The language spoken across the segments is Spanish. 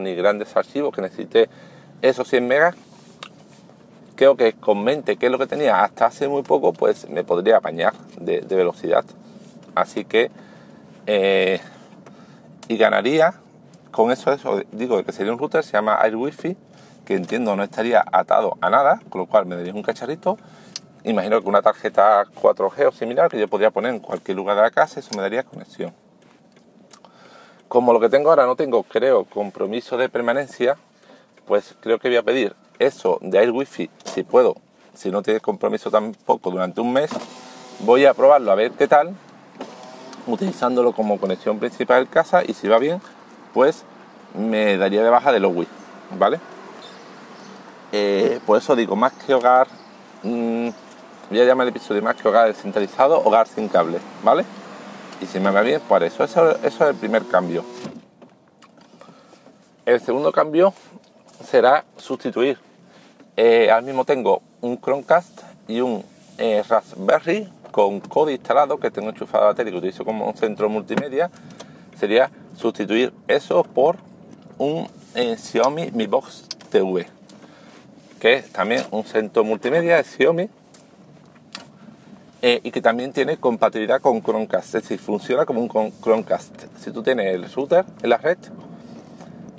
ni grandes archivos que necesite esos 100 megas. Creo que con mente, que es lo que tenía hasta hace muy poco, pues me podría apañar de, velocidad. Así que, eh, y ganaría con eso, eso, digo que sería un router, se llama Air Wi-Fi, que entiendo no estaría atado a nada, con lo cual me daría un cacharrito. Imagino que una tarjeta 4G o similar que yo podría poner en cualquier lugar de la casa, eso me daría conexión. Como lo que tengo ahora no tengo, creo, compromiso de permanencia, pues creo que voy a pedir eso de Air Wi-Fi, si puedo, si no tiene compromiso tampoco durante un mes, voy a probarlo a ver qué tal, utilizándolo como conexión principal casa y si va bien, pues me daría de baja de los Wii, ¿vale? Eh, por eso digo, más que hogar, mm, voy a llamar el episodio más que hogar descentralizado, hogar sin cable, ¿vale? Y si me va bien, por eso, eso, es el primer cambio. El segundo cambio será sustituir. Eh, ahora mismo tengo un Chromecast y un eh, Raspberry con code instalado que tengo enchufado a la tele que utilizo como un centro multimedia. Sería sustituir eso por un eh, Xiaomi Mi Box TV, que es también un centro multimedia de Xiaomi eh, y que también tiene compatibilidad con Chromecast, es decir, funciona como un Chromecast. Si tú tienes el router en la red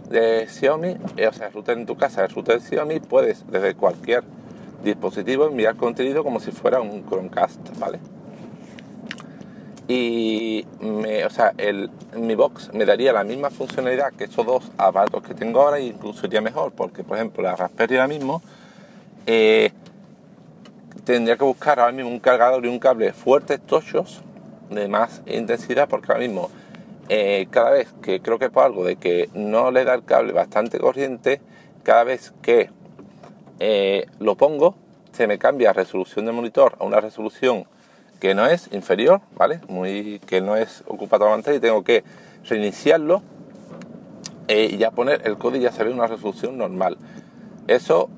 de Xiaomi, eh, o sea, el router en tu casa, el router de Xiaomi, puedes desde cualquier dispositivo enviar contenido como si fuera un Chromecast, ¿vale? y o sea, el, mi box me daría la misma funcionalidad que esos dos aparatos que tengo ahora e incluso iría mejor porque por ejemplo la Raspberry ahora mismo eh, tendría que buscar ahora mismo un cargador y un cable fuertes, tochos, de más intensidad porque ahora mismo eh, cada vez que creo que por algo de que no le da el cable bastante corriente, cada vez que eh, lo pongo se me cambia resolución de monitor a una resolución que no es inferior, ¿vale? Muy, que no es ocupado la pantalla y tengo que reiniciarlo eh, y ya poner el código y ya se ve una resolución normal. Eso,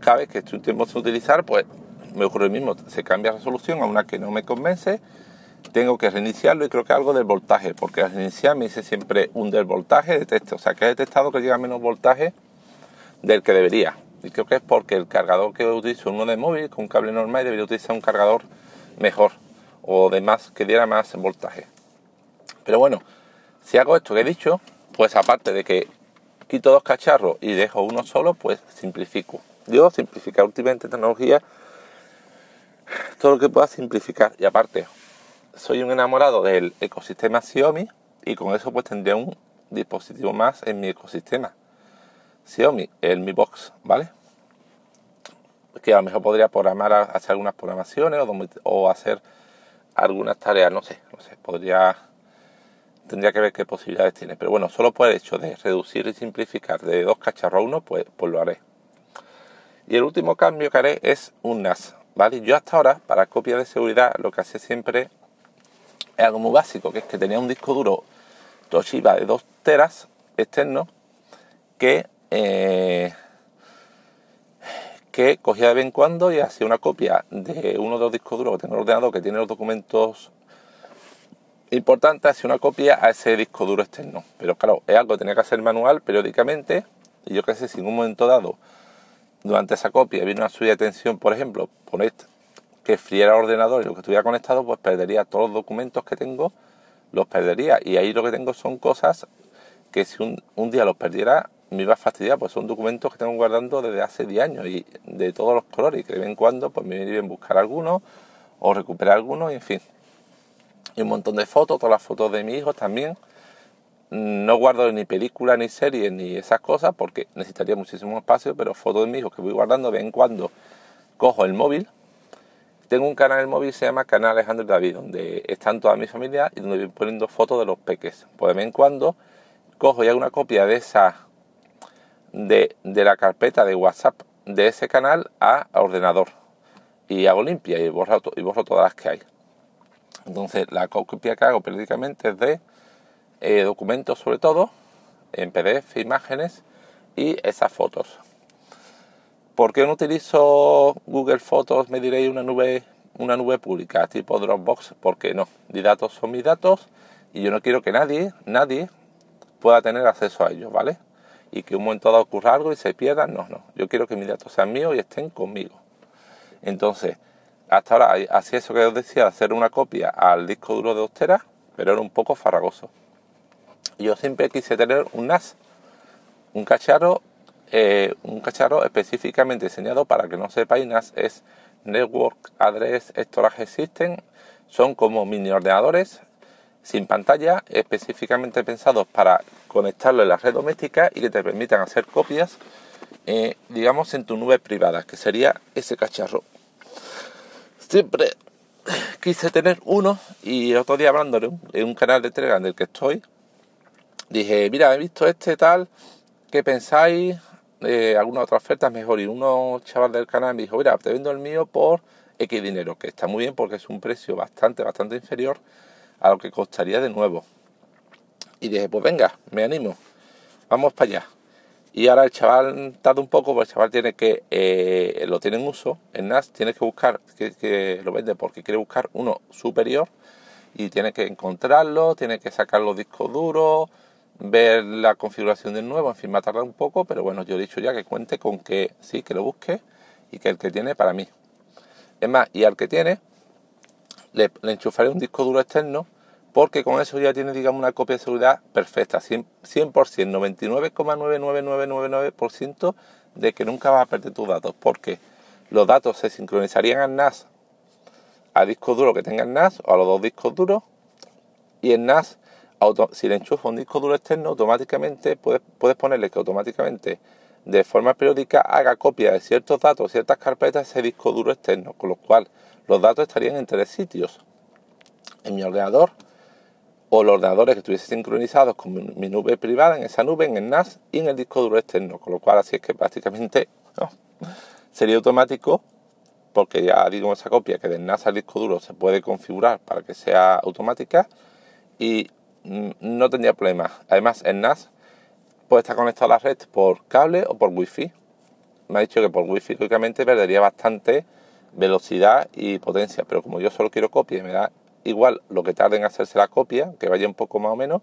cada vez que estoy tiempo sin utilizar, pues me ocurre lo mismo, se cambia resolución a una que no me convence, tengo que reiniciarlo y creo que algo del voltaje, porque al reiniciar me dice siempre un del voltaje de o sea que he detectado que llega menos voltaje del que debería. Y creo que es porque el cargador que utilizo uno de móvil con cable normal debería utilizar un cargador mejor o de más que diera más voltaje. Pero bueno, si hago esto que he dicho, pues aparte de que quito dos cacharros y dejo uno solo, pues simplifico. Digo, simplificar últimamente tecnología, todo lo que pueda simplificar. Y aparte, soy un enamorado del ecosistema Xiaomi y con eso pues tendría un dispositivo más en mi ecosistema. Xiaomi, el Mi Box, ¿vale? Que a lo mejor podría programar, hacer algunas programaciones o, o hacer algunas tareas, no sé, no sé, podría, tendría que ver qué posibilidades tiene. Pero bueno, solo por el hecho de reducir y simplificar de dos cacharros a uno, pues, pues lo haré. Y el último cambio que haré es un NAS, ¿vale? Yo hasta ahora, para copia de seguridad, lo que hacía siempre es algo muy básico, que es que tenía un disco duro Toshiba de 2 teras externo que eh, que cogía de vez en cuando y hacía una copia de uno de los discos duros que tengo ordenador que tiene los documentos importantes, hacía una copia a ese disco duro externo. Pero claro, es algo que tenía que hacer manual periódicamente y yo qué sé, si en un momento dado, durante esa copia, vino una subida de tensión, por ejemplo, poner que friera el ordenador y lo que estuviera conectado, pues perdería todos los documentos que tengo, los perdería. Y ahí lo que tengo son cosas que si un, un día los perdiera, me iba a fastidiar, pues son documentos que tengo guardando desde hace 10 años y de todos los colores y que de vez en cuando pues me viene bien buscar algunos o recuperar algunos en fin. Y un montón de fotos, todas las fotos de mis hijos también. No guardo ni películas, ni series, ni esas cosas porque necesitaría muchísimo espacio, pero fotos de mis hijos que voy guardando de vez en cuando cojo el móvil. Tengo un canal en móvil se llama Canal Alejandro David, donde están toda mi familia y donde voy poniendo fotos de los peques. Pues de vez en cuando cojo y hago una copia de esa de, la carpeta de WhatsApp de ese canal a, ordenador y hago limpia y borro, y borro todas las que hay. Entonces la copia que hago periódicamente es de eh, documentos sobre todo, en PDF, imágenes y esas fotos. ¿Por qué no utilizo Google Fotos? Me diréis una nube, una nube pública tipo Dropbox, porque no, mis datos son mis datos y yo no quiero que nadie, nadie pueda tener acceso a ellos, ¿vale? y que un momento dado ocurra algo y se pierdan. No, no. Yo quiero que mis datos sean míos y estén conmigo. Entonces, hasta ahora hacía eso que os decía, hacer una copia al disco duro de Ostera, pero era un poco farragoso. Yo siempre quise tener un NAS, un cacharro, eh, un cacharro específicamente diseñado para que no sepáis, NAS es Network Address Storage System, son como mini ordenadores sin pantalla, específicamente pensados para conectarlo en la red doméstica y que te permitan hacer copias, eh, digamos, en tu nube privada, que sería ese cacharro. Siempre quise tener uno y otro día hablando en un, canal de Telegram del que estoy, dije, mira, he visto este tal, ¿qué pensáis? Eh, alguna otra oferta mejor. Y uno chaval del canal me dijo, mira, te vendo el mío por X dinero, que está muy bien porque es un precio bastante, bastante inferior a lo que costaría de nuevo. Y dije, pues venga, me animo, vamos para allá. Y ahora el chaval tarda un poco, porque el chaval tiene que, eh, lo tiene en uso, en NAS, tiene que buscar, que, lo vende porque quiere buscar uno superior y tiene que encontrarlo, tiene que sacar los discos duros, ver la configuración del nuevo, en fin, va a tardar un poco, pero bueno, yo he dicho ya que cuente con que sí, que lo busque y que el que tiene para mí. Es más, y al que tiene, le, enchufaré un disco duro externo porque con eso ya tiene, digamos, una copia de seguridad perfecta, 100%, 99,99999% de que nunca vas a perder tus datos, porque los datos se sincronizarían al NAS, a disco duro que tenga el NAS o a los dos discos duros, y el NAS, si le enchufa un disco duro externo, automáticamente puedes, puedes ponerle que automáticamente de forma periódica haga copia de ciertos datos, ciertas carpetas, ese disco duro externo, con lo cual los datos estarían en tres sitios. En mi ordenador, o los ordenadores que estuviesen sincronizados con mi, nube privada, en esa nube, en el NAS y en el disco duro externo, con lo cual así es que prácticamente sería automático, porque ya digo esa copia que del NAS al disco duro se puede configurar para que sea automática y no tendría problema. Además, el NAS puede estar conectado a la red por cable o por wifi. Me ha dicho que por wifi lógicamente perdería bastante velocidad y potencia, pero como yo solo quiero copia y me da igual lo que tarde en hacerse la copia, que vaya un poco más o menos,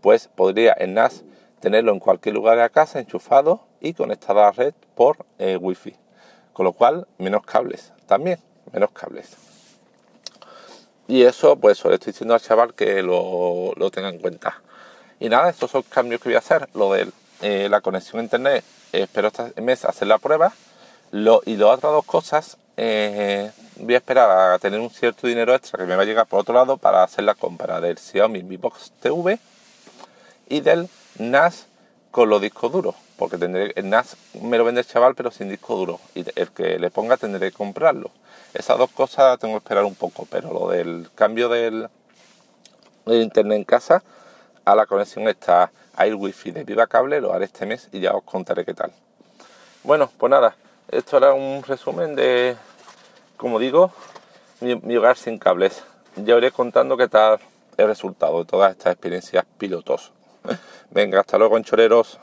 pues podría en NAS tenerlo en cualquier lugar de la casa enchufado y conectado a la red por eh, wifi. Con lo cual, menos cables también, menos cables. Y eso, pues le estoy diciendo al chaval que lo, tenga en cuenta. Y nada, estos son cambios que voy a hacer. Lo de eh, la conexión a internet, espero este mes hacer la prueba. Lo, y las otras dos cosas, eh, voy a esperar a tener un cierto dinero extra que me va a llegar por otro lado para hacer la compra del Xiaomi Mi Box TV y del NAS con los discos duros, porque tendré el NAS me lo vende el chaval pero sin disco duro y el que le ponga tendré que comprarlo. Esas dos cosas tengo que esperar un poco, pero lo del cambio del, internet en casa a la conexión está Air Wi-Fi de Viva Cable lo haré este mes y ya os contaré qué tal. Bueno, pues nada, esto era un resumen de como digo, mi, hogar sin cables. Ya iré contando qué tal el resultado de todas estas experiencias pilotos. Venga, hasta luego, enchoreros.